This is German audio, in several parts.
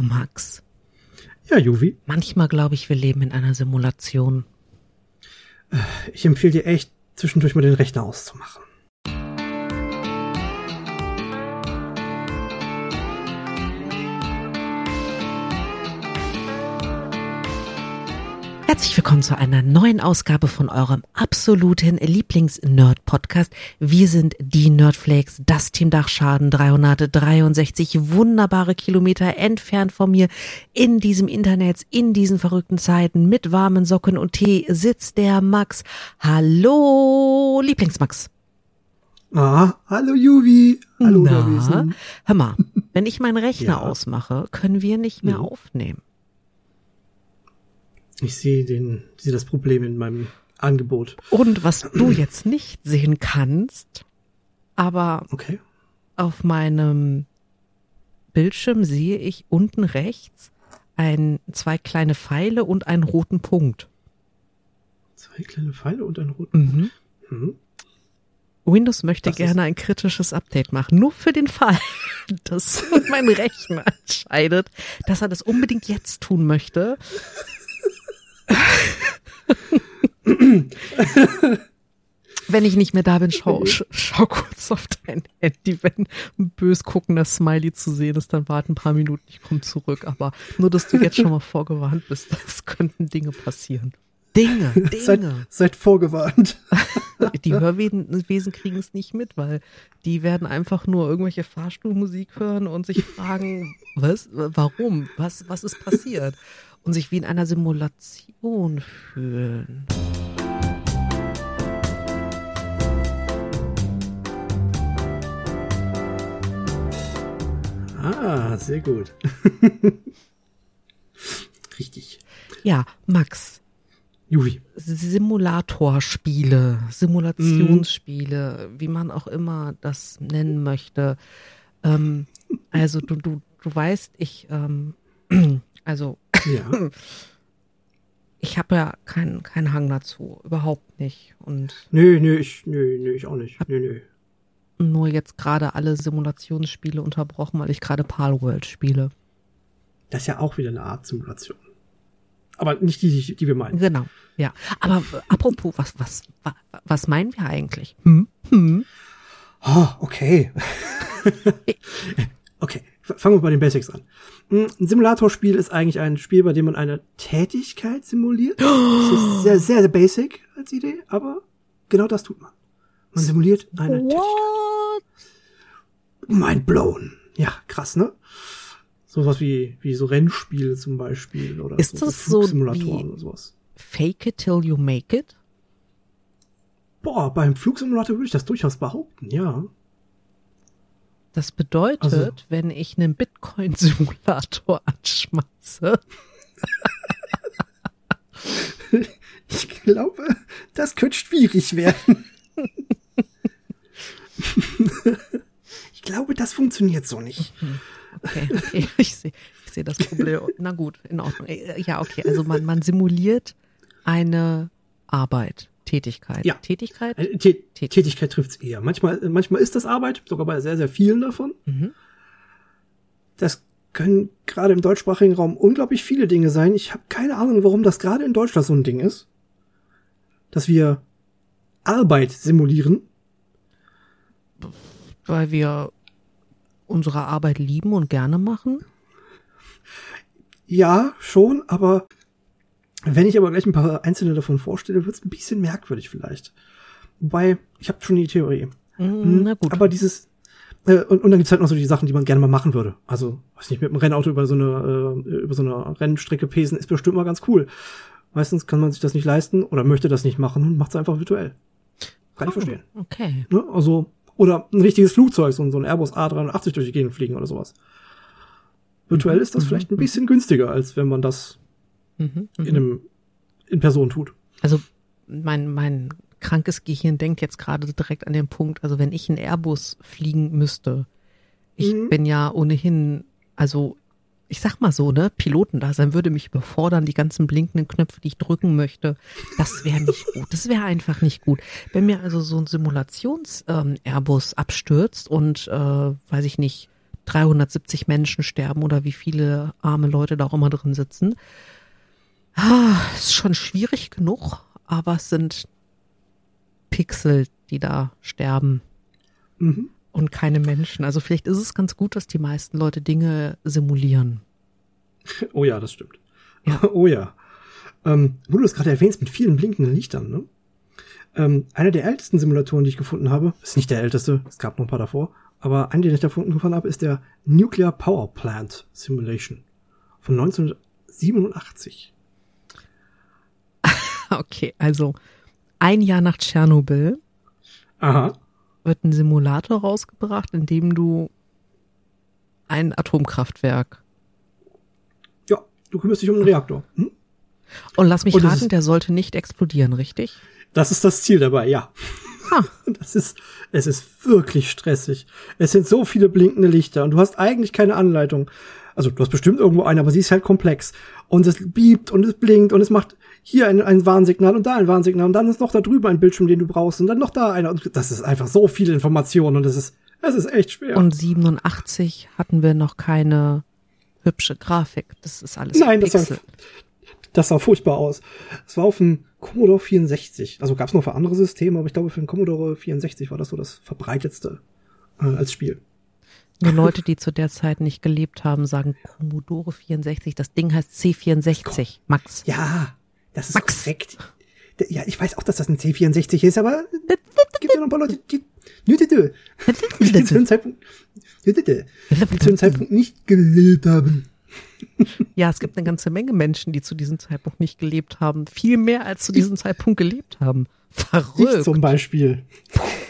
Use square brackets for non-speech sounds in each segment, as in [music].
Du Max. Ja, Juvi. Manchmal glaube ich, wir leben in einer Simulation. Ich empfehle dir echt, zwischendurch mal den Rechner auszumachen. Herzlich willkommen zu einer neuen Ausgabe von eurem absoluten Lieblings-Nerd-Podcast. Wir sind die Nerdflakes, das Team Dachschaden 363 wunderbare Kilometer entfernt von mir in diesem Internet, in diesen verrückten Zeiten mit warmen Socken und Tee sitzt der Max. Hallo, Lieblingsmax. Ah, hallo Juvi. Hallo, Na, hör mal, [laughs] wenn ich meinen Rechner Ja. ausmache, können wir nicht mehr Mhm. aufnehmen. Ich sehe den, sehe das Problem in meinem Angebot. Und was du jetzt nicht sehen kannst, aber Okay. auf meinem Bildschirm sehe ich unten rechts ein, zwei kleine Pfeile und einen roten Punkt. Zwei kleine Pfeile und ein roten. Mhm. Mhm. Windows möchte Das gerne ein kritisches Update machen, nur für den Fall, [laughs] dass [laughs] mein Rechner entscheidet, dass er das unbedingt jetzt tun möchte. Wenn ich nicht mehr da bin, schau, sch- schau kurz auf dein Handy. Wenn ein bös guckender Smiley zu sehen ist, dann warte ein paar Minuten, ich komme zurück. Aber nur, dass du jetzt schon mal vorgewarnt bist, [laughs] es könnten Dinge passieren. Dinge, Seid, [laughs] Dinge. seid vorgewarnt. [laughs] Die Hörwesen Wesen kriegen es nicht mit, weil die werden einfach nur irgendwelche Fahrstuhlmusik hören und sich fragen, was, warum, was, was ist passiert? Und sich wie in einer Simulation fühlen. Ah, sehr gut. [laughs] Richtig. Ja, Max, Juvi. Simulatorspiele, Simulationsspiele, wie man auch immer das nennen möchte. Ähm, also du, du, du weißt, ich, ähm, [clears throat] also Ja. [laughs] ich habe ja keinen keinen Hang dazu, überhaupt nicht. Und nö, nö, ich, nö, nö, ich auch nicht. Nö, nö. nur jetzt gerade alle Simulationsspiele unterbrochen, weil ich gerade Palworld spiele. Das ist ja auch wieder eine Art Simulation. Aber nicht die, die, die wir meinen. Genau, ja. Aber apropos, was, was, wa- was meinen wir eigentlich? Hm? Hm? Oh, okay. [laughs] okay, fangen wir bei den Basics an. Ein Simulatorspiel ist eigentlich ein Spiel, bei dem man eine Tätigkeit simuliert. Das ist sehr, sehr, sehr basic als Idee, aber genau das tut man. Man simuliert eine Tätigkeit. What? Mind blown. Ja, krass, ne? Sowas wie, wie so Rennspiele zum Beispiel oder Ist so, das so Flugsimulatoren oder sowas. Fake it till you make it? Boah, beim Flugsimulator würde ich das durchaus behaupten, ja. Das bedeutet, Also- wenn ich einen Bitcoin-Simulator [laughs] anschmeiße, [laughs] Ich glaube, das könnte schwierig werden. [laughs] ich glaube, das funktioniert so nicht. Okay, okay, ich sehe ich seh das Problem. Na gut, in Ordnung. Ja, okay, also man, man simuliert eine Arbeit, Tätigkeit. Ja. Tätigkeit? Äh, Tä Tät- Tätigkeit trifft's eher. Manchmal, manchmal ist das Arbeit, sogar bei sehr, sehr vielen davon. Mhm. Das können gerade im deutschsprachigen Raum unglaublich viele Dinge sein. Ich habe keine Ahnung, warum das gerade in Deutschland so ein Ding ist. Dass wir Arbeit simulieren. Weil wir unsere Arbeit lieben und gerne machen. Ja, schon, aber wenn ich aber gleich ein paar einzelne davon vorstelle, wird's ein bisschen merkwürdig vielleicht. Wobei, ich habe schon die Theorie. Mm, Na gut. Aber dieses äh, und, und dann gibt's halt noch so die Sachen, die man gerne mal machen würde. Also, weiß nicht, mit einem Rennauto über so eine äh, über so eine Rennstrecke pesen ist bestimmt mal ganz cool. Meistens kann man sich das nicht leisten oder möchte das nicht machen und macht's einfach virtuell. Kann ich Oh, verstehen. Okay. Ne? Also oder ein richtiges Flugzeug, so, ein- so ein Airbus A380 durch die Gegend fliegen oder sowas. Virtuell ist das mhm, vielleicht ein bisschen günstiger, als wenn man das Mhm, in mhm. einem in Person tut. Also mein, mein krankes Gehirn denkt jetzt gerade direkt an den Punkt, also wenn ich einen Airbus fliegen müsste, ich Mhm. bin ja ohnehin, also ich sag mal so, ne, Piloten da sein würde mich überfordern, die ganzen blinkenden Knöpfe, die ich drücken möchte, das wäre nicht gut. Das wäre einfach nicht gut. Wenn mir also so ein Simulations-Airbus abstürzt und, äh, weiß ich nicht, 370 Menschen sterben oder wie viele arme Leute da auch immer drin sitzen. Ah, ist schon schwierig genug, aber es sind Pixel, die da sterben Mhm. und keine Menschen. Also vielleicht ist es ganz gut, dass die meisten Leute Dinge simulieren. [laughs] Oh ja, das stimmt. Ja. [laughs] Oh ja. Ähm, wo du das gerade erwähnst, mit vielen blinkenden Lichtern, ne? Ähm, einer der ältesten Simulatoren, die ich gefunden habe, ist nicht der älteste, es gab noch ein paar davor, aber einen, den ich da gefunden habe, ist der Nuclear Power Plant Simulation von 1987. [laughs] Okay, also ein Jahr nach Tschernobyl Aha. wird ein Simulator rausgebracht, in dem du ein Atomkraftwerk Ja, du kümmerst dich um den Reaktor. Hm? und lass mich Und raten, der sollte nicht explodieren, richtig? Das ist das Ziel dabei, ja. Ha. [laughs] Das ist, es ist wirklich stressig. Es sind so viele blinkende Lichter und du hast eigentlich keine Anleitung. Also du hast bestimmt irgendwo eine, aber sie ist halt komplex. Und es biebt und es blinkt und es macht hier ein, ein Warnsignal und da ein Warnsignal und dann ist noch da drüber ein Bildschirm, den du brauchst und dann noch da einer. Und das ist einfach so viele Informationen und es ist, es ist echt schwer. Und 87 hatten wir noch keine hübsche Grafik. Das ist alles Nein, das sah, das sah furchtbar aus. Es war auf dem Commodore 64. Also gab es noch für andere Systeme, aber ich glaube für den Commodore 64 war das so das verbreitetste äh, als Spiel. Nur Leute, die zu der Zeit nicht gelebt haben, sagen Commodore 64. Das Ding heißt C64. Max. Ja, das ist Max. korrekt. Ja, ich weiß auch, dass das ein C64 ist, aber es gibt ja noch ein paar Leute, die, [laughs] die, die, die, die zu dem Zeitpunkt nicht gelebt haben. Ja, es gibt eine ganze Menge Menschen, die zu diesem Zeitpunkt nicht gelebt haben. Viel mehr als zu diesem Zeitpunkt gelebt haben. Ich Verrückt. zum Beispiel.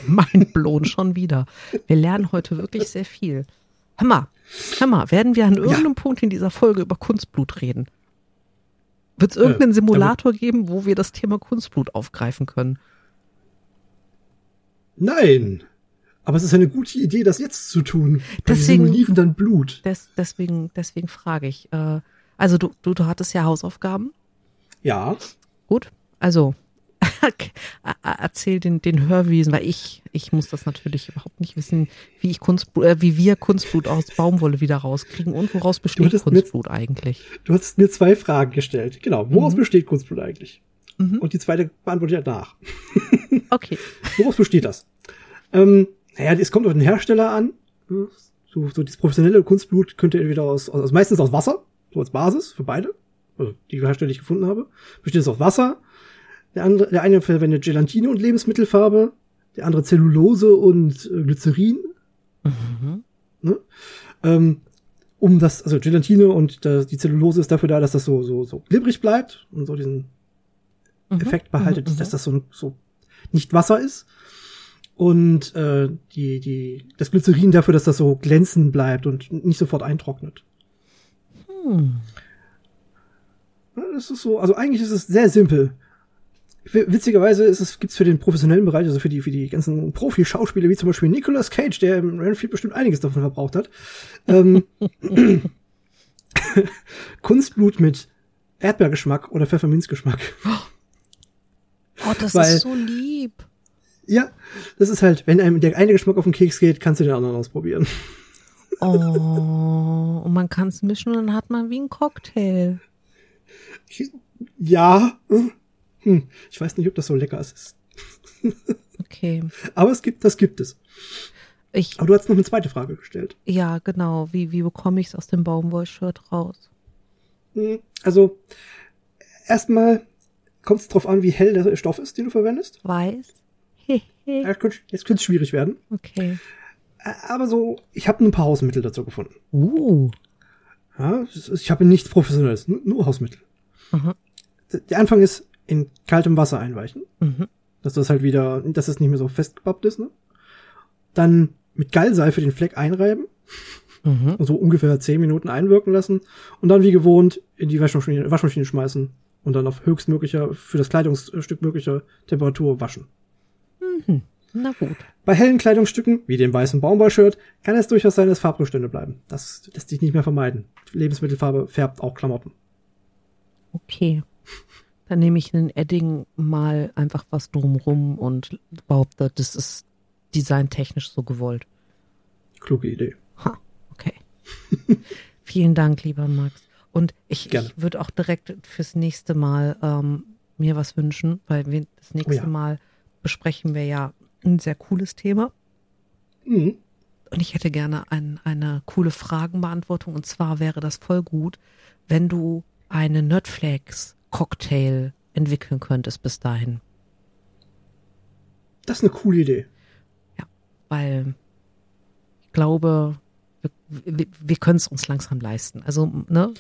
Mein Blon schon wieder. Wir lernen heute wirklich sehr viel. Hör mal, hör mal, werden wir an irgendeinem Punkt in dieser Folge über Kunstblut reden? Wird es irgendeinen Äh, Simulator geben, wo wir das Thema Kunstblut aufgreifen können? Nein. Aber es ist eine gute Idee, das jetzt zu tun. Deswegen- simulieren dann Blut. Des, deswegen, deswegen frage ich. Äh, also du, du, du hattest ja Hausaufgaben. Ja. Gut. Also [laughs] er- er- erzähl den, den Hörwesen, weil ich, ich muss das natürlich überhaupt nicht wissen, wie ich Kunstblut, äh, wie wir Kunstblut aus Baumwolle wieder rauskriegen und woraus besteht Kunstblut eigentlich. Du hast mir zwei Fragen gestellt. Genau. Woraus besteht Kunstblut eigentlich? Mhm. Und die zweite beantworte ich danach. [laughs] Okay. Woraus besteht das? Ähm, naja, es kommt auf den Hersteller an. So, so das professionelle Kunstblut könnte entweder aus, also meistens aus Wasser, so als Basis für beide, also die Hersteller, die ich gefunden habe, besteht es aus Wasser. Der andere, der eine verwendet Gelatine und Lebensmittelfarbe, der andere Zellulose und äh, Glycerin. Mhm. Ne? Ähm, um das, also Gelatine und da, die Zellulose ist dafür da, dass das so, so, so glibberig bleibt und so diesen Mhm. Effekt behaltet, mhm. dass das so, so nicht Wasser ist. Und äh, die, die, das Glycerin dafür, dass das so glänzend bleibt und nicht sofort eintrocknet. Hm. Das ist so, also eigentlich ist es sehr simpel. Witzigerweise ist es, gibt's für den professionellen Bereich, also für die, für die ganzen Profi-Schauspieler, wie zum Beispiel Nicolas Cage, der im Renfield bestimmt einiges davon verbraucht hat, ähm, [laughs] Kunstblut mit Erdbeergeschmack oder Pfefferminzgeschmack. Oh, das Weil- ist so lieb. Ja, das ist halt, wenn einem der eine Geschmack auf den Keks geht, kannst du den anderen ausprobieren. Oh, und man kann es mischen und dann hat man wie ein Cocktail. Ja, hm, ich weiß nicht, ob das so lecker ist. Okay. Aber es gibt, das gibt es. Ich, Aber du hast noch eine zweite Frage gestellt. ja, genau. Wie, wie bekomme ich es aus dem Baumwollshirt raus? Hm, Also, erstmal kommt es drauf an, wie hell der Stoff ist, den du verwendest. Weiß? Jetzt [laughs] könnte es schwierig werden. okay. Aber so, ich habe ein paar Hausmittel dazu gefunden. Uh. Ja, ich habe nichts Professionelles, nur, Hausmittel. Mhm. Der Anfang ist in kaltem Wasser einweichen, Mhm. dass das halt wieder, dass es nicht mehr so festgebappt ist. Ne? Dann mit Gallseife den Fleck einreiben Mhm. und so ungefähr 10 Minuten einwirken lassen und dann wie gewohnt in die Waschmaschine, Waschmaschine schmeißen und dann auf höchstmöglicher, für das Kleidungsstück möglicher Temperatur waschen. Na gut. Bei hellen Kleidungsstücken, wie dem weißen Baumwollshirt, kann es durchaus sein, dass Farbrückstände bleiben. Das lässt sich nicht mehr vermeiden. Lebensmittelfarbe färbt auch Klamotten. Okay. Dann nehme ich in den Edding mal einfach was drumrum und behaupte, das ist designtechnisch so gewollt. Kluge Idee. Ha, okay. [laughs] Vielen Dank, lieber Max. Und ich, ich würde auch direkt fürs nächste Mal ähm, mir was wünschen, weil wir das nächste oh ja. Mal besprechen wir ja ein sehr cooles Thema. Mhm. Und ich hätte gerne ein, eine coole Fragenbeantwortung. Und zwar wäre das voll gut, wenn du eine Nerdflakes-Cocktail entwickeln könntest bis dahin. Das ist eine coole Idee. Ja, weil ich glaube, wir, wir, wir können es uns langsam leisten. Also, ne,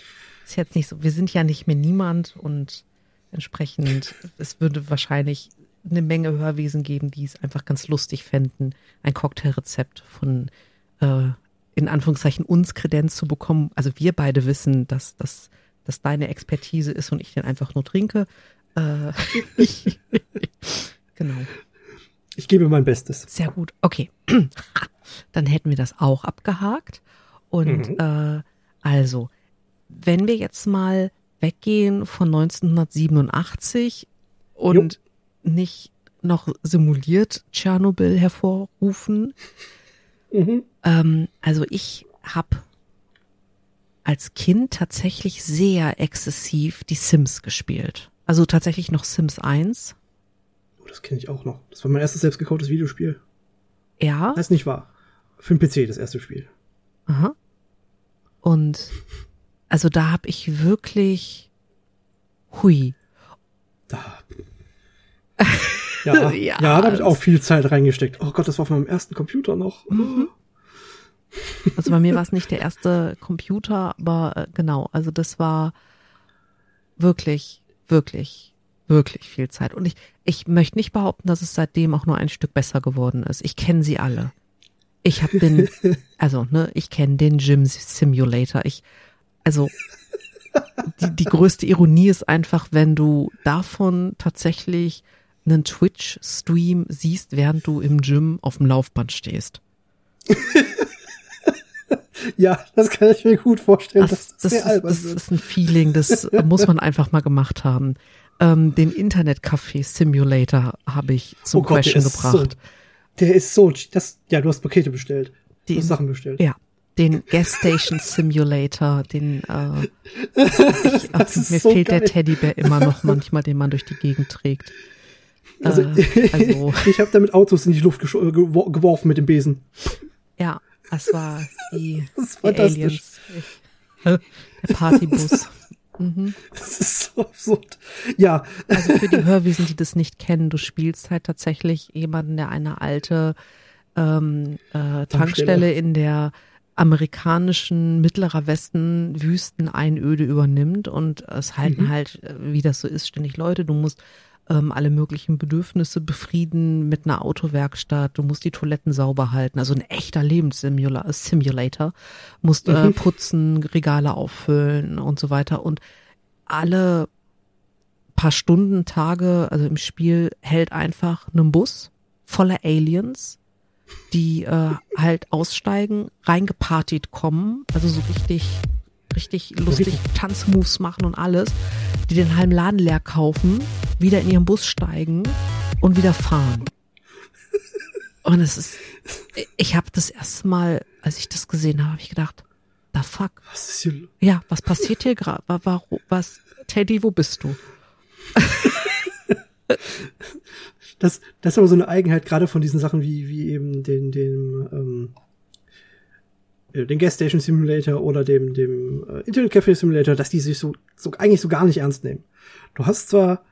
ist jetzt nicht so, wir sind ja nicht mehr niemand und entsprechend, es würde wahrscheinlich eine Menge Hörwesen geben, die es einfach ganz lustig fänden, ein Cocktailrezept von äh, in Anführungszeichen uns Kredenz zu bekommen. Also wir beide wissen, dass das dass deine Expertise ist und ich den einfach nur trinke. Äh, [laughs] genau. Ich gebe mein Bestes. Sehr gut. Okay. [clears throat] Dann hätten wir das auch abgehakt. Und mhm. äh, also, wenn wir jetzt mal weggehen von 1987 und jo nicht noch simuliert Tschernobyl hervorrufen. Mhm. Ähm, also ich habe als Kind tatsächlich sehr exzessiv die Sims gespielt. Also tatsächlich noch Sims 1. Oh, das kenne ich auch noch. Das war mein erstes selbst gekauftes Videospiel. Ja. Das ist nicht wahr. Für den PC das erste Spiel. Aha. Und also da habe ich wirklich hui. Da [laughs] ja, ja, ja, da habe ich auch viel Zeit reingesteckt. Oh Gott, das war auf meinem ersten Computer noch. Mhm. Also bei mir [laughs] war es nicht der erste Computer, aber äh, genau, also das war wirklich, wirklich, wirklich viel Zeit. Und ich, ich möchte nicht behaupten, dass es seitdem auch nur ein Stück besser geworden ist. Ich kenne sie alle. Ich habe den, [laughs] also ne, ich kenne den Gym Simulator. Ich, also die, die größte Ironie ist einfach, wenn du davon tatsächlich einen Twitch-Stream siehst, während du im Gym auf dem Laufband stehst. [laughs] ja, das kann ich mir gut vorstellen. Das, das, ist, das ist, ein Feeling, das [laughs] muss man einfach mal gemacht haben. Ähm, den Internet-Café-Simulator habe ich zum oh Gott, Crashen gebracht. So, der ist so, das, ja, du hast Pakete bestellt. Die, du hast Sachen bestellt. Ja, den Gas Station Simulator, den äh, ich, [laughs] ach, mir so fehlt geil. der Teddybär immer noch manchmal, den man durch die Gegend trägt. Also, äh, also [laughs] ich habe damit Autos in die Luft gewor geworfen mit dem Besen. Ja, das war die, [laughs] das die Aliens. Ich, äh, der Partybus. Mhm. Das ist so absurd. Ja. Also für die Hörwesen, die das nicht kennen, du spielst halt tatsächlich jemanden, der eine alte ähm, äh, Tankstelle in der amerikanischen Mittlerer Westen Wüsteneinöde übernimmt und es halten mhm. halt, äh, wie das so ist, ständig Leute. Du musst ähm, alle möglichen Bedürfnisse befrieden mit einer Autowerkstatt. Du musst die Toiletten sauber halten. Also ein echter Lebenssimulator. Musst äh, mhm. putzen, Regale auffüllen und so weiter. Und alle paar Stunden, Tage, also im Spiel hält einfach ein Bus voller Aliens, die äh, halt aussteigen, reingepartiert kommen, also so richtig richtig lustig Tanzmoves machen und alles, die den halben Laden leer kaufen, wieder in ihren Bus steigen und wieder fahren. Und es ist, ich habe das erste Mal, als ich das gesehen habe, habe ich gedacht, da fuck. Was ist hier? Ja, was passiert hier gerade? Was, Teddy, wo bist du? das, das ist aber so eine Eigenheit gerade von diesen Sachen wie, wie eben den, den, ähm, äh, den Gas Station Simulator oder dem, dem äh, Internet Cafe Simulator, dass die sich so, so eigentlich so gar nicht ernst nehmen. Du hast zwar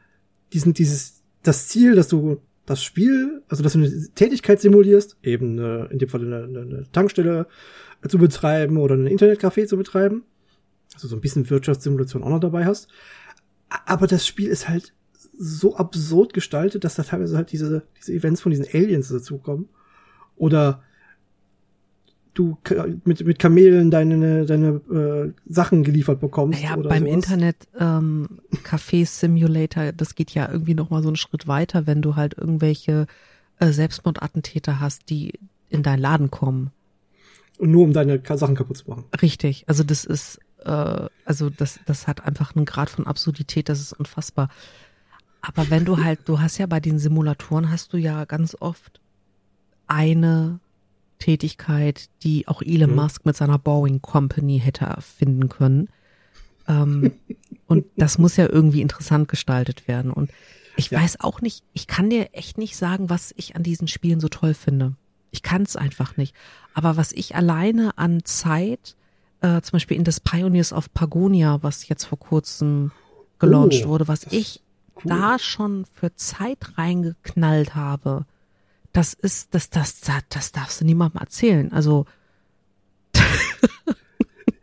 diesen, dieses, das Ziel, dass du das Spiel, also dass du eine Tätigkeit simulierst, eben eine, in dem Fall eine, eine Tankstelle zu betreiben oder ein Internetcafé zu betreiben, also so ein bisschen Wirtschaftssimulation auch noch dabei hast. Aber das Spiel ist halt so absurd gestaltet, dass da teilweise halt diese, diese Events von diesen Aliens dazukommen. Oder du mit, mit Kamelen deine, deine äh, Sachen geliefert bekommst. Ja, beim sowas. Internet ähm, Café Simulator, das geht ja irgendwie noch mal so einen Schritt weiter, wenn du halt irgendwelche äh, Selbstmordattentäter hast, die in deinen Laden kommen. Und nur um deine Sachen kaputt zu machen. Richtig, also das ist, äh, also das, das hat einfach einen Grad von Absurdität, das ist unfassbar. Aber wenn du halt, du hast ja bei den Simulatoren hast du ja ganz oft eine Tätigkeit, die auch Elon Mhm. Musk mit seiner Boeing Company hätte erfinden können. Ähm, [laughs] und das muss ja irgendwie interessant gestaltet werden. Und ich Ja. weiß auch nicht, ich kann dir echt nicht sagen, was ich an diesen Spielen so toll finde. Ich kann es einfach nicht. Aber was ich alleine an Zeit, äh, zum Beispiel in das Pioneers of Pagonia, was jetzt vor kurzem gelauncht Oh, wurde, was ich cool. da schon für Zeit reingeknallt habe, das ist, das, das, das, das darfst du niemandem erzählen. Also,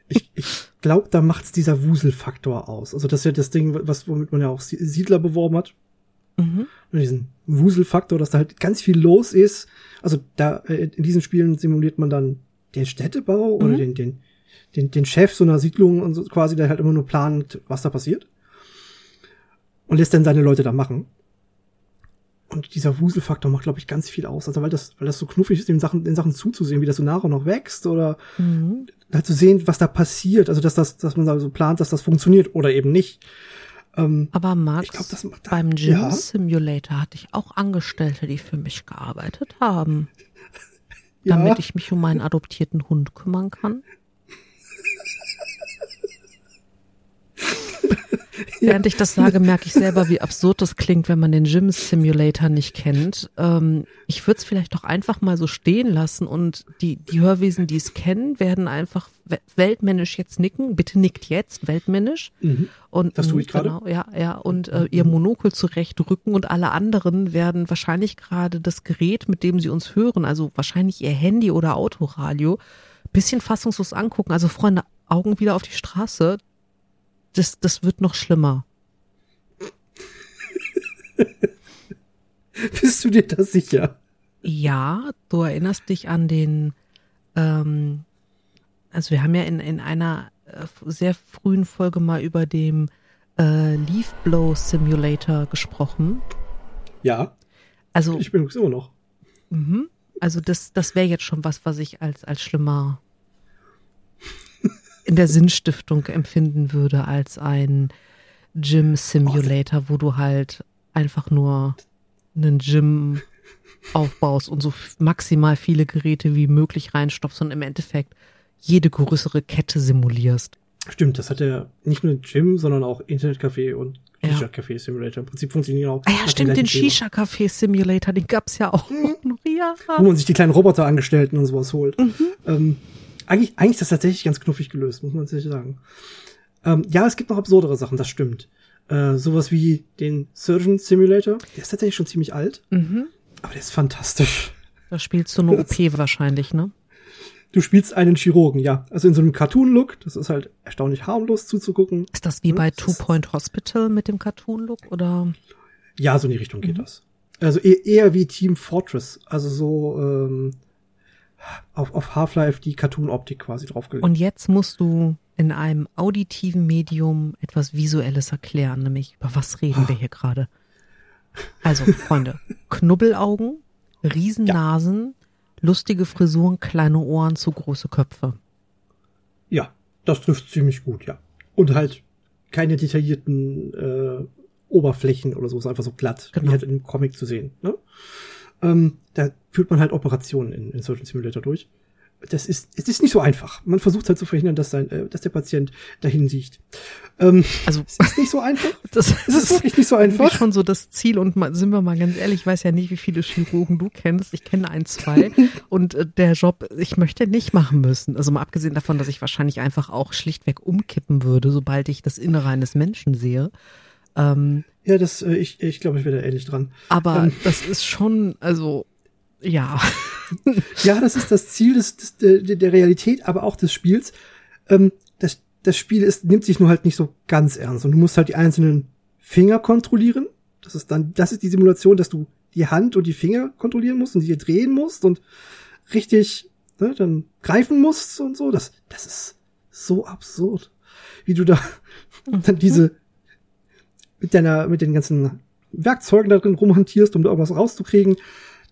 Ich, ich glaube, da macht's dieser Wuselfaktor aus. Also das ist ja das Ding, was womit man ja auch Sie- Siedler beworben hat. mhm. Und diesen Wuselfaktor, dass da halt ganz viel los ist. Also da äh, in diesen Spielen simuliert man dann den Städtebau oder Mhm. den, den, den, den Chef so einer Siedlung und so quasi, der halt immer nur plant, was da passiert. Und lässt dann seine Leute da machen. Und dieser Wuselfaktor macht, glaube ich, ganz viel aus. Also weil das, weil das so knuffig ist, den Sachen, den Sachen zuzusehen, wie das so nach und nach wächst oder Mhm. halt zu sehen, was da passiert. Also dass das, dass man da so plant, dass das funktioniert oder eben nicht. Ähm, aber Max, ich glaube, das macht beim Gym Ja. Simulator hatte ich auch Angestellte, die für mich gearbeitet haben, [laughs] Ja. damit ich mich um meinen adoptierten Hund kümmern kann. [laughs] Während ich das sage, merke ich selber, wie absurd das klingt, wenn man den Gym Simulator nicht kennt. Ähm, ich würde es vielleicht doch einfach mal so stehen lassen und die, die Hörwesen, die es kennen, werden einfach we- weltmännisch jetzt nicken. Bitte nickt jetzt, weltmännisch. Mhm. Und Das tue mhm, ich gerade. Genau, ja, ja. Und äh, ihr Monokel zurechtrücken und alle anderen werden wahrscheinlich gerade das Gerät, mit dem sie uns hören, also wahrscheinlich ihr Handy oder Autoradio, bisschen fassungslos angucken. Also Freunde, Augen wieder auf die Straße. Das, das wird noch schlimmer. [laughs] Bist du dir da sicher? Ja, du erinnerst dich an den, ähm, also wir haben ja in, in einer äh, sehr frühen Folge mal über den äh, Leaf Blow Simulator gesprochen. Ja, Also ich bin immer noch. Mhm. Also das, das wäre jetzt schon was, was ich als, als schlimmer in der Sinnstiftung empfinden würde als ein Gym Simulator, wo du halt einfach nur einen Gym aufbaust und so maximal viele Geräte wie möglich reinstopfst und im Endeffekt jede größere Kette simulierst. Stimmt, das hat ja nicht nur Gym, sondern auch Internetcafé und. Shisha-Café Simulator. Im Prinzip funktionieren auch. Ah ja, stimmt, den. Shisha-Café Simulator, den gab's ja auch noch. Ja. Wo man sich die kleinen Roboterangestellten und sowas holt. Mhm. Ähm, eigentlich, eigentlich ist das tatsächlich ganz knuffig gelöst, muss man tatsächlich sagen. Ähm, ja, es gibt noch absurdere Sachen, das stimmt. Äh, sowas wie den Surgeon Simulator. Der ist tatsächlich schon ziemlich alt, Mhm. aber der ist fantastisch. Da spielst du eine OP wahrscheinlich, ne? Du spielst einen Chirurgen, ja. Also in so einem Cartoon-Look. Das ist halt erstaunlich harmlos zuzugucken. Ist das wie Hm, bei das Two Point Hospital mit dem Cartoon-Look oder? Ja, so in die Richtung geht Mhm. das. Also e eher wie Team Fortress. Also so ähm, auf, auf Half-Life die Cartoon-Optik quasi draufgelegt. Und jetzt musst du in einem auditiven Medium etwas Visuelles erklären, nämlich über was reden wir hier gerade? Also, Freunde, [laughs] Knubbelaugen, Riesennasen, lustige Frisuren, kleine Ohren, zu große Köpfe. Ja, das trifft ziemlich gut, ja. Und halt keine detaillierten äh, Oberflächen oder so, ist einfach so glatt, Genau. wie halt im Comic zu sehen. Ne? Ähm, da führt man halt Operationen in, in Surgeon Simulator durch. Das ist, es ist nicht so einfach. Man versucht halt zu verhindern, dass, sein, äh, dass der Patient dahin sieht. Ähm, Also, es ist nicht so einfach. [laughs] das Es ist wirklich nicht so einfach. schon so das Ziel und mal, sind wir mal ganz ehrlich, ich weiß ja nicht, wie viele Chirurgen du kennst. Ich kenne ein, zwei [laughs] und äh, der Job, ich möchte nicht machen müssen. Also mal abgesehen davon, dass ich wahrscheinlich einfach auch schlichtweg umkippen würde, sobald ich das Innere eines Menschen sehe. Ähm, Ja, das, äh, ich, ich glaube, ich wäre da ähnlich dran. aber Ähm. das ist schon, also ja, [laughs] Ja, das ist das Ziel des, des, der, der Realität, aber auch des Spiels. Ähm, das, das Spiel ist, nimmt sich nur halt nicht so ganz ernst. Und du musst halt die einzelnen Finger kontrollieren. Das ist dann, das ist die Simulation, dass du die Hand und die Finger kontrollieren musst und die drehen musst und richtig ne, dann greifen musst und so. Das, das ist so absurd, wie du da [laughs] dann diese mit deiner, mit den ganzen Werkzeugen da drin rumhantierst, um da irgendwas rauszukriegen.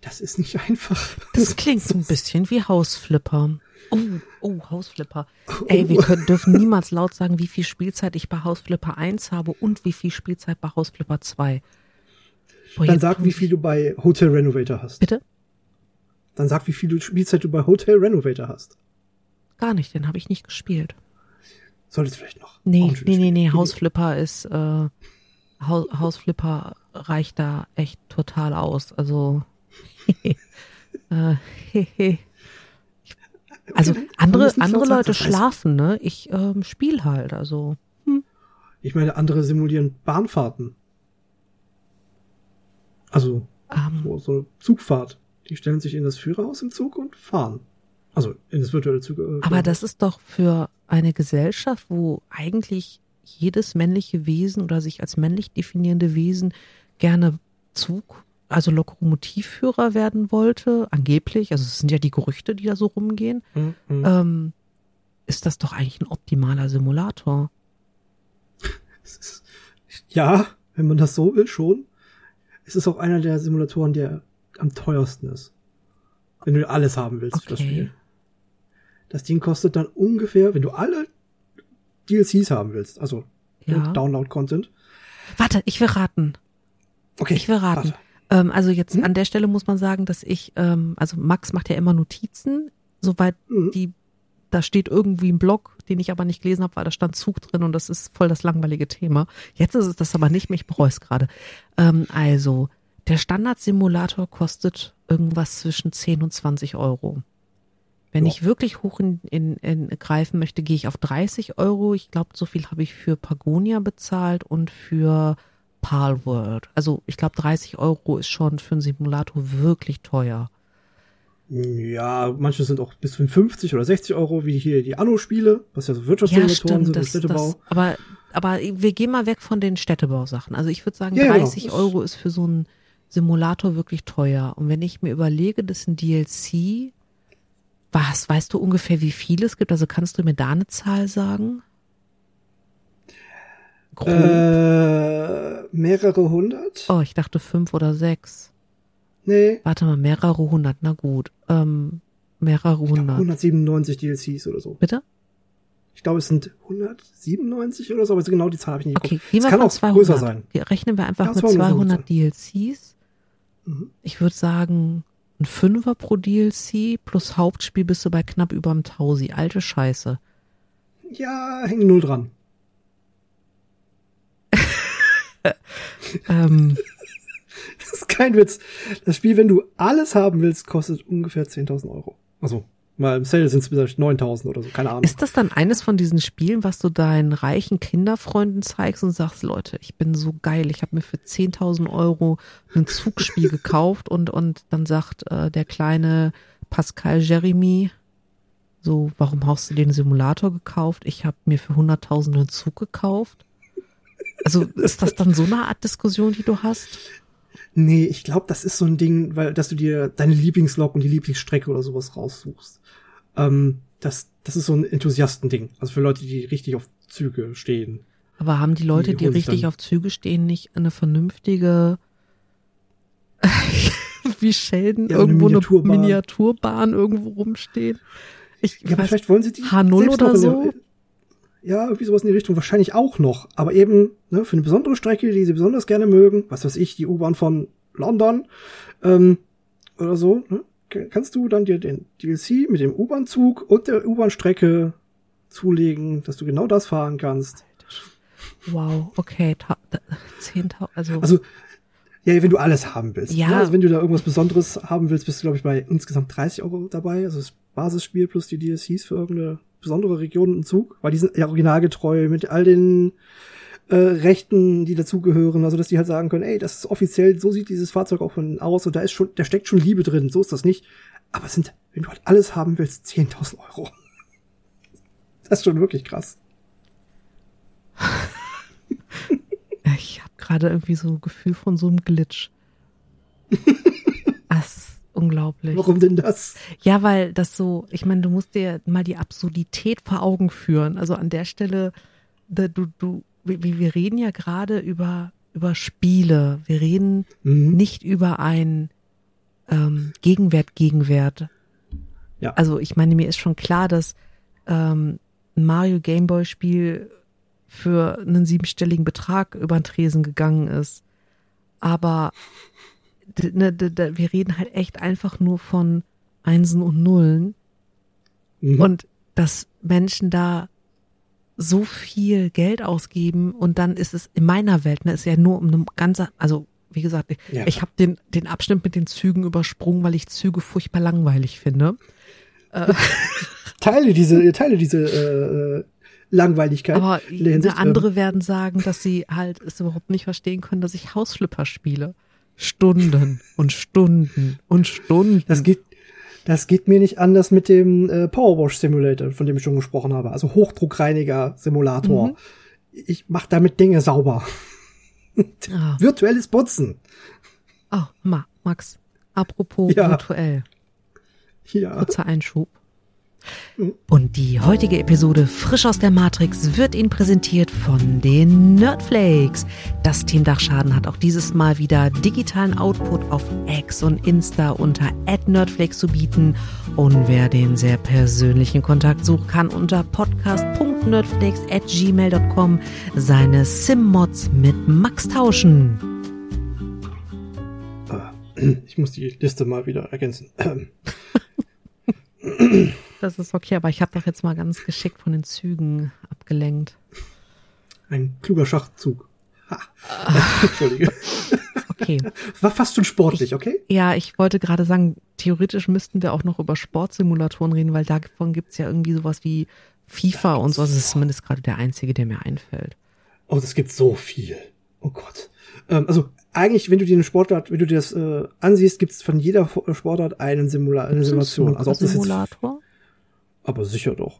Das ist nicht einfach. das klingt so ein bisschen wie Hausflipper. Oh, oh, Hausflipper. Ey, wir können, dürfen niemals laut sagen, wie viel Spielzeit ich bei Hausflipper 1 habe und wie viel Spielzeit bei Hausflipper 2. Boah, Dann sag, wie viel du bei Hotel Renovator hast. Bitte? Dann sag, wie viel Spielzeit du bei Hotel Renovator hast. Gar nicht, den habe ich nicht gespielt. Solltest vielleicht noch. Nee, nee, nee, nee, Hausflipper ist, äh, Hausflipper reicht da echt total aus. Also, [laughs] äh, [laughs] also andere, andere Leute schlafen, ne? Ich ähm, spiele halt, also. Hm. Ich meine, andere simulieren Bahnfahrten. Also, um, so, so Zugfahrt. Die stellen sich in das Führerhaus im Zug und fahren. Also in das virtuelle Zug. Äh, Aber das ist doch für eine Gesellschaft, wo eigentlich jedes männliche Wesen oder sich als männlich definierende Wesen gerne Zug, also Lokomotivführer werden wollte, angeblich, also es sind ja die Gerüchte, die da so rumgehen, mhm. ähm, ist das doch eigentlich ein optimaler Simulator. ja, wenn man das so will, schon. Es ist auch einer der Simulatoren, der am teuersten ist. Wenn du alles haben willst okay. für das Spiel. Das Ding kostet dann ungefähr, wenn du alle DLCs haben willst, also ja. Download-Content. Warte, ich will raten. Okay. Ich will raten. Ähm, also jetzt hm? an der Stelle muss man sagen, dass ich, ähm, also Max macht ja immer Notizen, soweit hm. die, da steht irgendwie ein Blog, den ich aber nicht gelesen habe, weil da stand Zug drin und das ist voll das langweilige Thema. Jetzt ist es das aber nicht mehr, ich bereue es gerade. Ähm, also, der Standard-Simulator kostet irgendwas zwischen 10 und 20 Euro. Wenn ja. ich wirklich hoch in, in, in greifen möchte, gehe ich auf 30 Euro. Ich glaube, so viel habe ich für Pagonia bezahlt und für Palworld. Also ich glaube, 30 Euro ist schon für einen Simulator wirklich teuer. Ja, manche sind auch bis zu 50 oder 60 Euro, wie hier die Anno-Spiele, was ja so Wirtschaftssimulatoren ja, sind, das, Das, aber, aber wir gehen mal weg von den Städtebausachen. Also ich würde sagen, ja, 30 genau. Euro ist für so einen Simulator wirklich teuer. Und wenn ich mir überlege, dass ein DLC was? Weißt du ungefähr, wie viele es gibt? Also kannst du mir da eine Zahl sagen? Grob. Äh, mehrere hundert? Oh, ich dachte fünf oder sechs. Nee. Warte mal, mehrere hundert, na gut. Ähm, mehrere hundert. 197 DLCs oder so. Bitte? Ich glaube, es sind 197 oder so, aber genau die Zahl habe ich nicht Okay, gehen wir kann auch 200. größer sein. Rechnen wir einfach ja, mit 200 DLCs. Mhm. Ich würde sagen ein Fünfer pro DLC plus Hauptspiel bist du bei knapp über einem Tausi. Alte Scheiße. Ja, hängen null dran. [laughs] ähm. Das ist kein Witz. Das Spiel, wenn du alles haben willst, kostet ungefähr 10.000 Euro. Also Mal im Sale sind es vielleicht 9000 oder so, keine Ahnung. Ist das dann eines von diesen Spielen, was du deinen reichen Kinderfreunden zeigst und sagst, Leute, ich bin so geil, ich habe mir für 10.000 Euro ein Zugspiel gekauft und, und dann sagt äh, der kleine Pascal Jeremy, so, warum hast du den Simulator gekauft? Ich habe mir für 100.000 einen Zug gekauft. Also ist das dann so eine Art Diskussion, die du hast? Nee, ich glaube, das ist so ein Ding, weil, dass du dir deine Lieblingslok und die Lieblingsstrecke oder sowas raussuchst. Ähm, das, das ist so ein Enthusiastending. Also für Leute, die richtig auf Züge stehen. Aber haben die Leute, die, die richtig auf Züge stehen, nicht eine vernünftige, [laughs] wie Sheldon, ja, irgendwo eine Miniaturbahn. eine Miniaturbahn irgendwo rumstehen? Ich ja, aber vielleicht wollen sie die H0 oder so? Ja, irgendwie sowas in die Richtung wahrscheinlich auch noch. Aber eben, ne, für eine besondere Strecke, die sie besonders gerne mögen, was weiß ich, die U-Bahn von London, ähm, oder so, ne, kannst du dann dir den DLC mit dem U-Bahn-Zug und der U-Bahn-Strecke zulegen, dass du genau das fahren kannst. Wow, okay, 10.000, also. Also, ja, wenn du alles haben willst. Ja. Ne? Also wenn du da irgendwas Besonderes haben willst, bist du, glaube ich, bei insgesamt 30 Euro dabei. Also das Basisspiel plus die DLCs für irgendeine besondere Region im Zug, weil die sind ja originalgetreu mit all den äh, Rechten, die dazugehören, also dass die halt sagen können, ey, das ist offiziell, so sieht dieses Fahrzeug auch von aus und da ist schon, da steckt schon Liebe drin, so ist das nicht. Aber es sind, wenn du halt alles haben willst, 10.000 Euro. [laughs] Das ist schon wirklich krass. [laughs] ich habe gerade irgendwie so ein Gefühl von so einem Glitch. [laughs] das unglaublich. Warum denn das? Ja, weil das so, ich meine, du musst dir mal die Absurdität vor Augen führen. Also an der Stelle, du, du, wir, reden ja gerade über, über Spiele. Wir reden mhm. nicht über ein ähm, Gegenwert, Gegenwert. Ja. Also ich meine, mir ist schon klar, dass ähm, ein Mario Gameboy Spiel für einen siebenstelligen Betrag über den Tresen gegangen ist. Aber wir reden halt echt einfach nur von Einsen und Nullen Mhm. und dass Menschen da so viel Geld ausgeben und dann ist es in meiner Welt, ne, ist ja nur um eine ganze, also wie gesagt, ich, Ja. ich habe den, den Abschnitt mit den Zügen übersprungen, weil ich Züge furchtbar langweilig finde. [laughs] teile diese, teile diese äh, äh, Langweiligkeit. Aber der Hinsicht, andere werden sagen, dass sie halt es überhaupt nicht verstehen können, dass ich Hausflipper spiele. Stunden und Stunden und Stunden. Das geht, das geht mir nicht anders mit dem äh, Powerwash Simulator, von dem ich schon gesprochen habe. Also Hochdruckreiniger Simulator. Mhm. Ich mache damit Dinge sauber. [laughs] Ah. Virtuelles Putzen. Oh, Ma, Max, apropos Ja. virtuell. Ja. Kurzer Einschub. Und die heutige Episode Frisch aus der Matrix wird Ihnen präsentiert von den Nerdflakes. Das Team Dachschaden hat auch dieses Mal wieder digitalen Output auf X und Insta unter @nerdflakes zu bieten. Und wer den sehr persönlichen Kontakt sucht, kann unter podcast.nerdflakes@gmail.com seine Sim-Mods mit Max tauschen. Ich muss die Liste mal wieder ergänzen. [laughs] [clears throat] Das ist okay, aber ich habe doch jetzt mal ganz geschickt von den Zügen abgelenkt. Ein kluger Schachzug. Ha. [laughs] Entschuldige. Okay. War fast schon sportlich, okay? Ja, ich wollte gerade sagen, theoretisch müssten wir auch noch über Sportsimulatoren reden, weil davon gibt's ja irgendwie sowas wie FIFA und so. Das ist zumindest gerade der einzige, der mir einfällt. Oh, das gibt so viel. Oh Gott. Ähm, also eigentlich, wenn du dir eine Sportart, wenn du dir das äh, ansiehst, gibt es von jeder Sportart einen Simula eine Simulation. Also ob das jetzt, Simulator? Aber sicher doch.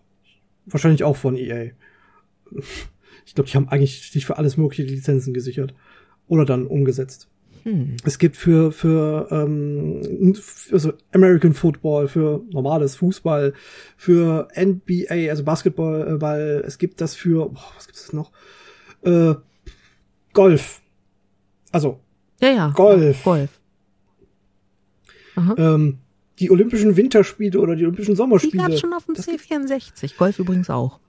Wahrscheinlich auch von EA. Ich glaube, die haben eigentlich sich für alles mögliche Lizenzen gesichert oder dann umgesetzt. Hm. Es gibt für für ähm, also American Football, für normales Fußball, für NBA, also Basketball, äh, Ball. Es gibt das für boah, was gibt es noch? Äh, Golf. Also Ja, ja. Golf. Golf. Aha. ähm, die Olympischen Winterspiele oder die Olympischen Die Sommerspiele. gab's schon auf dem Das C64. Golf übrigens auch.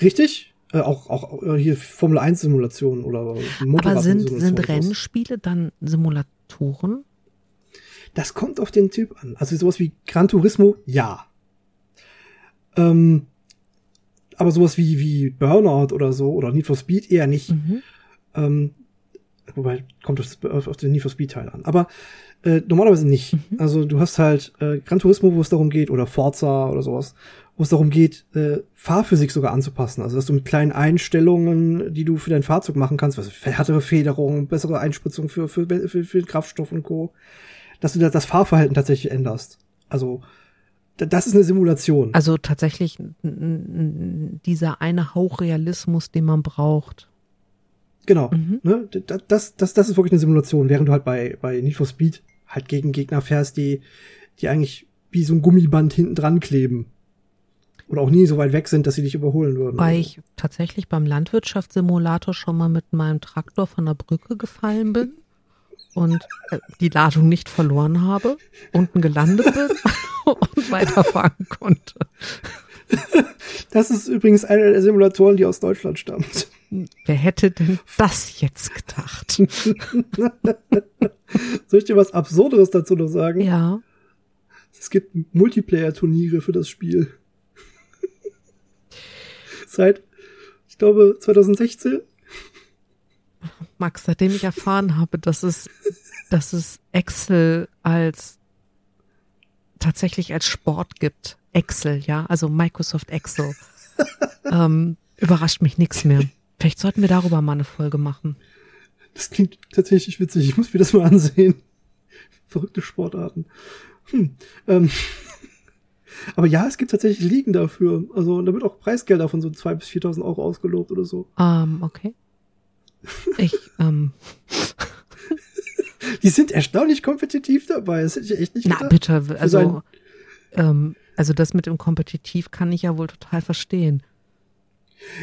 Richtig? Äh, auch auch äh, hier Formel 1 Simulationen oder Aber Motorrad sind, Simulationen sind sowas. Rennspiele dann Simulatoren? Das kommt auf den Typ an. Also sowas wie Gran Turismo, ja. Ähm, aber sowas wie, wie Burnout oder so oder Need for Speed eher nicht. Mhm. Ähm, wobei, kommt auf, das- auf, auf den Need for Speed Teil an. Aber äh, normalerweise nicht. Also du hast halt äh, Gran Turismo, wo es darum geht, oder Forza oder sowas, wo es darum geht, äh, Fahrphysik sogar anzupassen. Also dass du mit kleinen Einstellungen, die du für dein Fahrzeug machen kannst, was härtere Federung, bessere Einspritzung für, für, für, für den Kraftstoff und Co., dass du da das Fahrverhalten tatsächlich änderst. Also da- das ist eine Simulation. Also tatsächlich dieser eine Hauch Realismus, den man braucht. Genau. Mhm. Ne? Das, das, das, das ist wirklich eine Simulation, während du halt bei, bei Need for Speed halt gegen Gegner fährst, die, die eigentlich wie so ein Gummiband hinten dran kleben. Oder auch nie so weit weg sind, dass sie dich überholen würden. Weil ich tatsächlich beim Landwirtschaftssimulator schon mal mit meinem Traktor von der Brücke gefallen bin und äh, die Ladung nicht verloren habe, unten gelandet bin [laughs] und weiterfahren konnte. Das ist übrigens eine der Simulatoren, die aus Deutschland stammt. Wer hätte denn das jetzt gedacht? [laughs] Soll ich dir was Absurderes dazu noch sagen? Ja, Es gibt Multiplayer-Turniere für das Spiel. [laughs] Seit, ich glaube, 2016. Max, seitdem ich erfahren habe, dass es, dass es Excel als tatsächlich als Sport gibt. Excel, ja, also Microsoft Excel. [laughs] ähm, überrascht mich nichts mehr. Vielleicht sollten wir darüber mal eine Folge machen. Das klingt tatsächlich witzig. Ich muss mir das mal ansehen. Verrückte Sportarten. Hm. Ähm. [laughs] Aber ja, es gibt tatsächlich Ligen dafür. Also da wird auch Preisgelder von so 2.000 bis 4.000 Euro ausgelobt oder so. Ähm, okay. Ich, ähm, [laughs] Die sind erstaunlich kompetitiv dabei. Das hätte ich echt nicht na gedacht. bitte, Für also, ähm, also das mit dem Kompetitiv kann ich ja wohl total verstehen.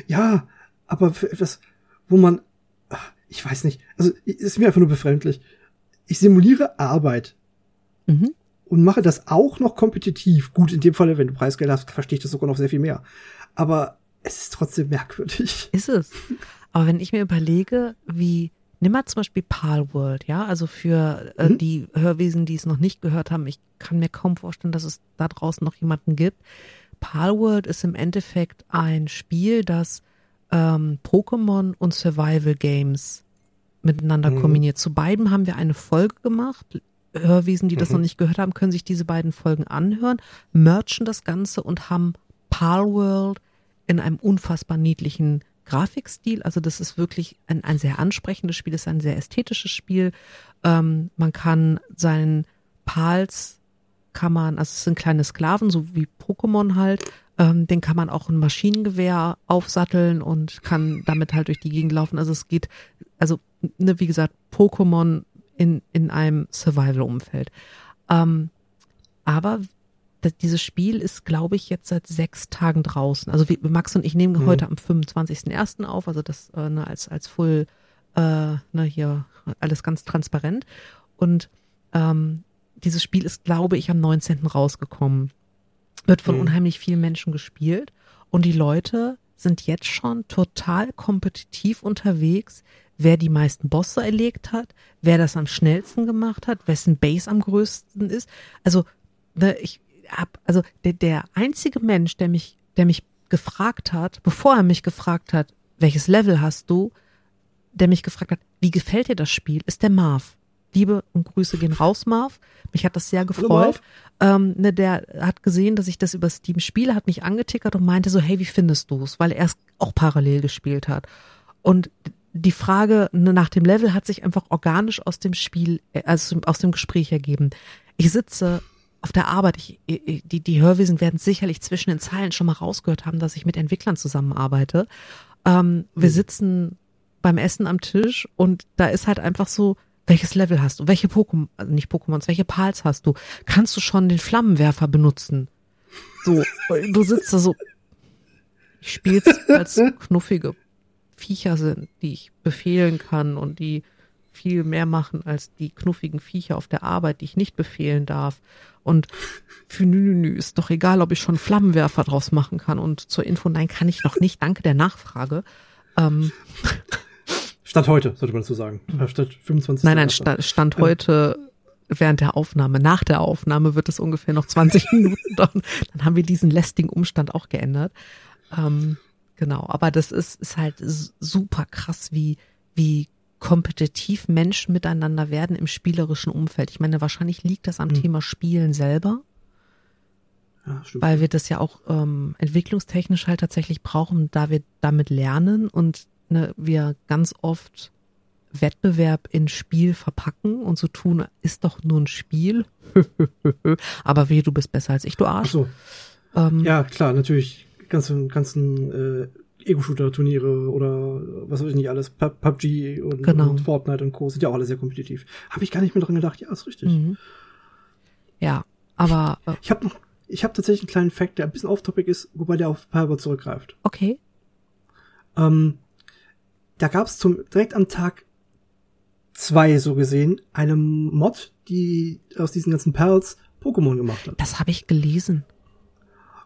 Ja, aber für etwas, wo man, ach, ich weiß nicht, also es ist mir einfach nur befremdlich. Ich simuliere Arbeit Mhm. und mache das auch noch kompetitiv. Gut, in dem Fall, wenn du Preisgeld hast, verstehe ich das sogar noch sehr viel mehr. Aber es ist trotzdem merkwürdig. Ist es. Aber wenn ich mir überlege, wie nimm mal zum Beispiel Palworld, ja, also für äh, mhm. die Hörwesen, die es noch nicht gehört haben, ich kann mir kaum vorstellen, dass es da draußen noch jemanden gibt. Palworld ist im Endeffekt ein Spiel, das ähm, Pokémon und Survival Games miteinander mhm. kombiniert. Zu beiden haben wir eine Folge gemacht. Hörwesen, die das mhm. noch nicht gehört haben, können sich diese beiden Folgen anhören, merchen das Ganze und haben Palworld in einem unfassbar niedlichen Grafikstil. Also das ist wirklich ein, ein sehr ansprechendes Spiel, ist ein sehr ästhetisches Spiel. Ähm, man kann seinen Pals kann man, also es sind kleine Sklaven, so wie Pokémon halt, ähm, den kann man auch ein Maschinengewehr aufsatteln und kann damit halt durch die Gegend laufen. Also es geht, also ne, wie gesagt, Pokémon in, in einem Survival-Umfeld. Ähm, aber das, dieses Spiel ist, glaube ich, jetzt seit sechs Tagen draußen. Also wie, Max und ich nehmen mhm. heute am 25.01. auf, also das äh, ne, als, als Full, äh, ne, hier alles ganz transparent. Und ähm, dieses Spiel ist, glaube ich, am 19. rausgekommen. Wird von mhm. unheimlich vielen Menschen gespielt. Und die Leute sind jetzt schon total kompetitiv unterwegs, wer die meisten Bosse erlegt hat, wer das am schnellsten gemacht hat, wessen Base am größten ist. Also, ne, ich hab, also der, der einzige Mensch, der mich, der mich gefragt hat, bevor er mich gefragt hat, welches Level hast du, der mich gefragt hat, wie gefällt dir das Spiel, ist der Marv. Liebe und Grüße gehen raus, Marv. Mich hat das sehr gefreut. Ähm, ne, der hat gesehen, dass ich das über Steam spiele, hat mich angetickert und meinte so, hey, wie findest du es? Weil er es auch parallel gespielt hat. Und die Frage ne, nach dem Level hat sich einfach organisch aus dem Spiel, also aus dem Gespräch ergeben. Ich sitze auf der Arbeit, ich, die, die Hörwesen werden sicherlich zwischen den Zeilen schon mal rausgehört haben, dass ich mit Entwicklern zusammenarbeite. Ähm, wir mhm. sitzen beim Essen am Tisch und da ist halt einfach so, welches Level hast du? Welche Pokémon, also nicht Pokémons, welche Pals hast du? Kannst du schon den Flammenwerfer benutzen? So, du sitzt da so, ich spiel's als [laughs] knuffige Viecher sind, die ich befehlen kann und die viel mehr machen als die knuffigen Viecher auf der Arbeit, die ich nicht befehlen darf. Und für Nü ist doch egal, ob ich schon Flammenwerfer draus machen kann. Und zur Info, nein, kann ich noch nicht. Danke der Nachfrage. Ähm, [laughs] Stand heute, sollte man so sagen. Statt 25. Nein, nein, Stand, Stand heute während der Aufnahme. Nach der Aufnahme wird es ungefähr noch 20 [laughs] Minuten dauern. Dann haben wir diesen lästigen Umstand auch geändert. Ähm, genau, aber das ist, ist halt super krass, wie, wie kompetitiv Menschen miteinander werden im spielerischen Umfeld. Ich meine, wahrscheinlich liegt das am hm. Thema Spielen selber. Ja, weil wir das ja auch ähm, entwicklungstechnisch halt tatsächlich brauchen, da wir damit lernen und ne, wir ganz oft Wettbewerb in Spiel verpacken und so tun, ist doch nur ein Spiel. [laughs] Aber wie, du bist besser als ich, du Arsch. Ach so. Ähm, ja, klar, natürlich. Ganzen, ganzen äh, Ego-Shooter-Turniere oder was weiß ich nicht alles, PUBG und, genau. und, Fortnite und Co. sind ja auch alle sehr kompetitiv. Habe ich gar nicht mehr dran gedacht. Ja, ist richtig. Mhm. Ja, aber. Äh, ich habe noch, ich habe tatsächlich einen kleinen Fact, der ein bisschen off-topic ist, wobei der auf Palworld zurückgreift. Okay. Ähm, da gab es zum direkt am Tag zwei so gesehen eine Mod, die aus diesen ganzen Perls Pokémon gemacht hat. Das habe ich gelesen.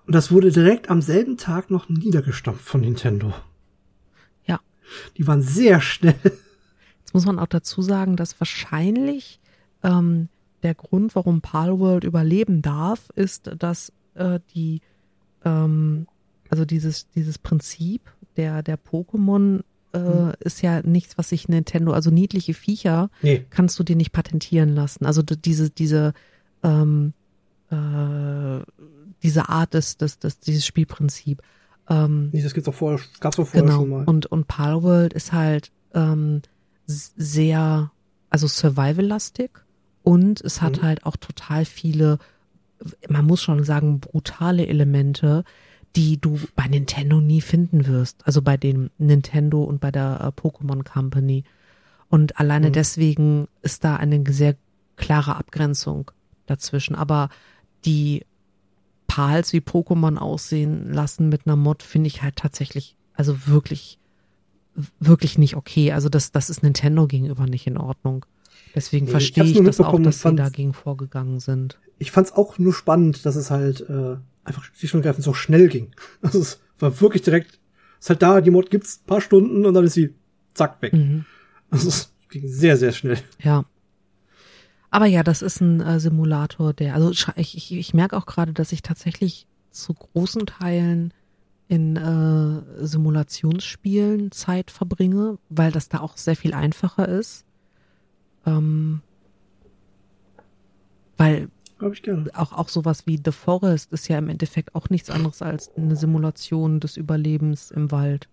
Und das wurde direkt am selben Tag noch niedergestampft von Nintendo. Ja. Die waren sehr schnell. Jetzt muss man auch dazu sagen, dass wahrscheinlich ähm, der Grund, warum Palworld überleben darf, ist, dass äh, die ähm, also dieses dieses Prinzip der der Pokémon äh, hm. ist ja nichts, was sich Nintendo, also niedliche Viecher, nee. kannst du dir nicht patentieren lassen. Also diese, diese, ähm, äh, diese Art des, des, des, dieses Spielprinzip. Ähm, nee, das gibt's auch vorher, gab's auch vorher genau. schon mal. Und, und Palworld ist halt ähm, sehr, also survival-lastig und es hat mhm. halt auch total viele, man muss schon sagen, brutale Elemente, die du bei Nintendo nie finden wirst. Also bei dem Nintendo und bei der äh, Pokémon Company. Und alleine mhm. deswegen ist da eine sehr klare Abgrenzung dazwischen. Aber die Pals wie Pokémon aussehen lassen mit einer Mod finde ich halt tatsächlich, also wirklich, wirklich nicht okay. Also das, das ist Nintendo gegenüber nicht in Ordnung. Deswegen nee, verstehe ich, ich das auch, dass sie dagegen vorgegangen sind. Ich fand es auch nur spannend, dass es halt äh, einfach schlicht und ergreifend so schnell ging. [laughs] Also es war wirklich direkt, ist halt da, die Mod gibt's paar Stunden und dann ist sie zack weg. Mhm. Also es ging sehr, sehr schnell. Ja. Aber ja, das ist ein äh, Simulator, der, also ich, ich, ich merke auch gerade, dass ich tatsächlich zu großen Teilen in äh, Simulationsspielen Zeit verbringe, weil das da auch sehr viel einfacher ist. Ähm, weil Glaube ich gerne. auch, auch sowas wie The Forest ist ja im Endeffekt auch nichts anderes als eine Simulation des Überlebens im Wald.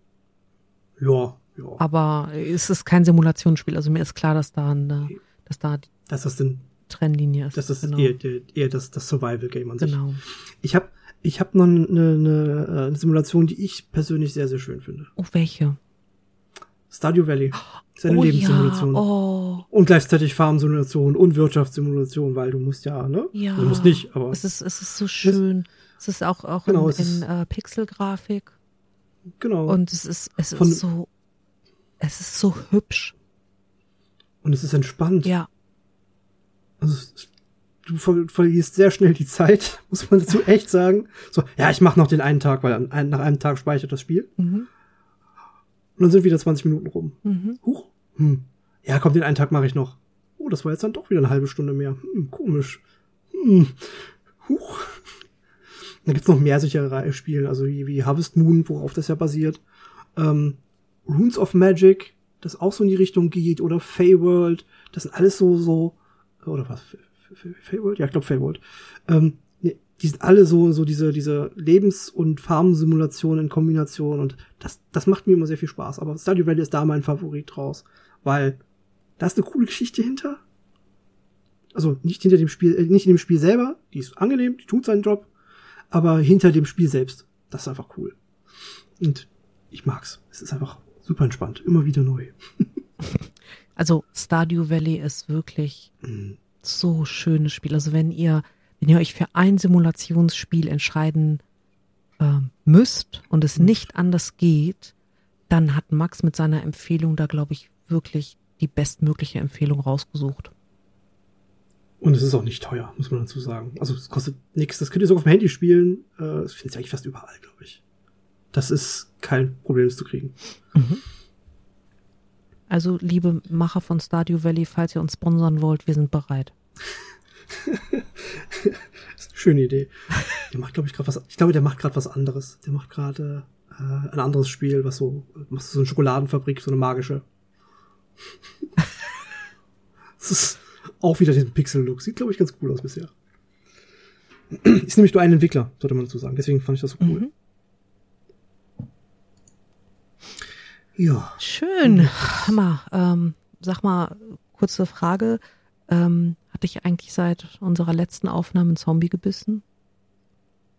Ja, ja. Aber es ist kein Simulationsspiel. Also mir ist klar, dass da eine, dass da die Das ist denn, Trennlinie ist. das ist genau. eher, eher das, das Survival-Game an sich. genau. Ich habe ich hab noch eine, eine, äh, eine Simulation, die ich persönlich sehr, sehr schön finde. Oh, welche? Stardew Valley. Ist eine oh Lebenssimulation. Ja. Oh, Und gleichzeitig Farmsimulation und Wirtschaftssimulation, weil du musst ja, ne? ja. Du musst nicht, aber Es ist, es ist so schön. Es ist auch, auch Genau, in, es in äh, Pixelgrafik. genau. Und es ist, es Von- ist so, es ist so hübsch. Und es ist entspannt. Ja. Also, du ver verlierst sehr schnell die Zeit, [laughs] muss man dazu echt sagen. So, ja, ich mache noch den einen Tag, weil ein, nach einem Tag speichert das Spiel. Mhm. Und dann sind wieder 20 Minuten rum. Mhm. Huch. Hm. Ja, komm, den einen Tag mache ich noch. Oh, das war jetzt dann doch wieder eine halbe Stunde mehr. Hm, komisch. Hm. Huch. Dann gibt's noch mehr sichere Spiele, also wie, wie Harvest Moon, worauf das ja basiert. Ähm, Runes of Magic, das auch so in die Richtung geht, oder Feyworld, das sind alles so, so, oder was? F- F- Feyworld? Ja, ich glaube Feyworld. Ähm, die sind alle so, so diese, diese Lebens- und Farmsimulationen in Kombination und das, das macht mir immer sehr viel Spaß. Aber Stardew Valley ist da mein Favorit draus, weil da ist eine coole Geschichte hinter. Also nicht hinter dem Spiel, äh, nicht in dem Spiel selber, die ist angenehm, die tut seinen Job, aber hinter dem Spiel selbst. Das ist einfach cool. Und ich mag's. Es ist einfach super entspannt, immer wieder neu. [laughs] Also Stardew Valley ist wirklich Mhm. so schönes Spiel. Also wenn ihr, wenn ihr euch für ein Simulationsspiel entscheiden ähm, müsst und es nicht anders geht, dann hat Max mit seiner Empfehlung da, glaube ich, wirklich die bestmögliche Empfehlung rausgesucht. Und es ist auch nicht teuer, muss man dazu sagen. Also es kostet nichts. Das könnt ihr sogar auf dem Handy spielen. Äh, Das findet ihr eigentlich fast überall, glaube ich. Das ist kein Problem, das zu kriegen. Also, liebe Macher von Stardew Valley, falls ihr uns sponsern wollt, wir sind bereit. [laughs] Das ist eine schöne Idee. Der macht, glaube ich, gerade was. Ich glaube, der macht gerade was anderes. Der macht gerade äh, ein anderes Spiel, was so, macht so eine Schokoladenfabrik, so eine magische. [laughs] Das ist auch wieder diesen Pixel-Look. Sieht, glaube ich, ganz cool aus bisher. [clears throat] Ist nämlich nur ein Entwickler, sollte man dazu sagen. Deswegen fand ich das so cool. Mhm. Ja. Schön. Hammer. Ähm, sag mal, kurze Frage. Ähm, hat dich eigentlich seit unserer letzten Aufnahme ein Zombie gebissen?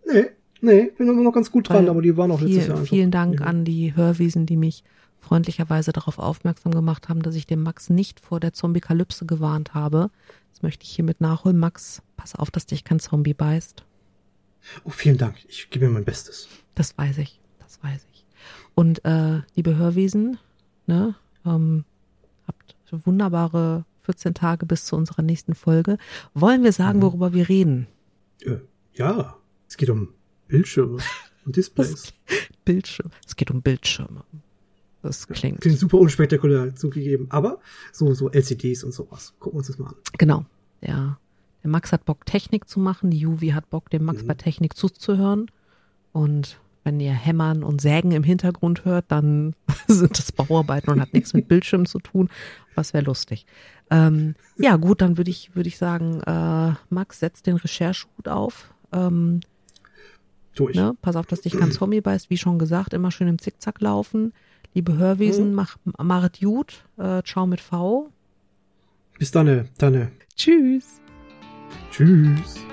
Nee, nee, bin immer noch ganz gut dran, Weil aber die waren auch letztes Viel, Jahr einfach. vielen Dank Ja. an die Hörwiesen, die mich freundlicherweise darauf aufmerksam gemacht haben, dass ich den Max nicht vor der Zombie-Kalypse gewarnt habe. Das möchte ich hiermit nachholen. Max, pass auf, dass dich kein Zombie beißt. Oh, vielen Dank. Ich gebe mir mein Bestes. Das weiß ich. Das weiß ich. Und äh, liebe Hörwesen, ne, ähm, habt wunderbare 14 Tage bis zu unserer nächsten Folge. Wollen wir sagen, Mhm. worüber wir reden? Äh, ja, es geht um Bildschirme und Displays. [laughs] Bildschirm. Es geht um Bildschirme. Das klingt. Klingt super unspektakulär zugegeben, aber so, so LCDs und sowas. Gucken wir uns das mal an. Genau. Der, der Max hat Bock, Technik zu machen. Die Juvi hat Bock, dem Max Mhm. bei Technik zuzuhören. Und wenn ihr Hämmern und Sägen im Hintergrund hört, dann [laughs] sind das Bauarbeiten und hat nichts mit Bildschirm zu tun. Was wäre lustig. Ähm, ja, gut, dann würde ich, würde ich sagen, äh, Max, setz den Recherchehut auf. Ähm, Durch. ne? Pass auf, dass dich kein Zombie beißt. Wie schon gesagt, immer schön im Zickzack laufen. Liebe Hörwesen, Mhm. mach, machet gut. Äh, ciao mit V. Bis dann, dann. Tschüss. Tschüss.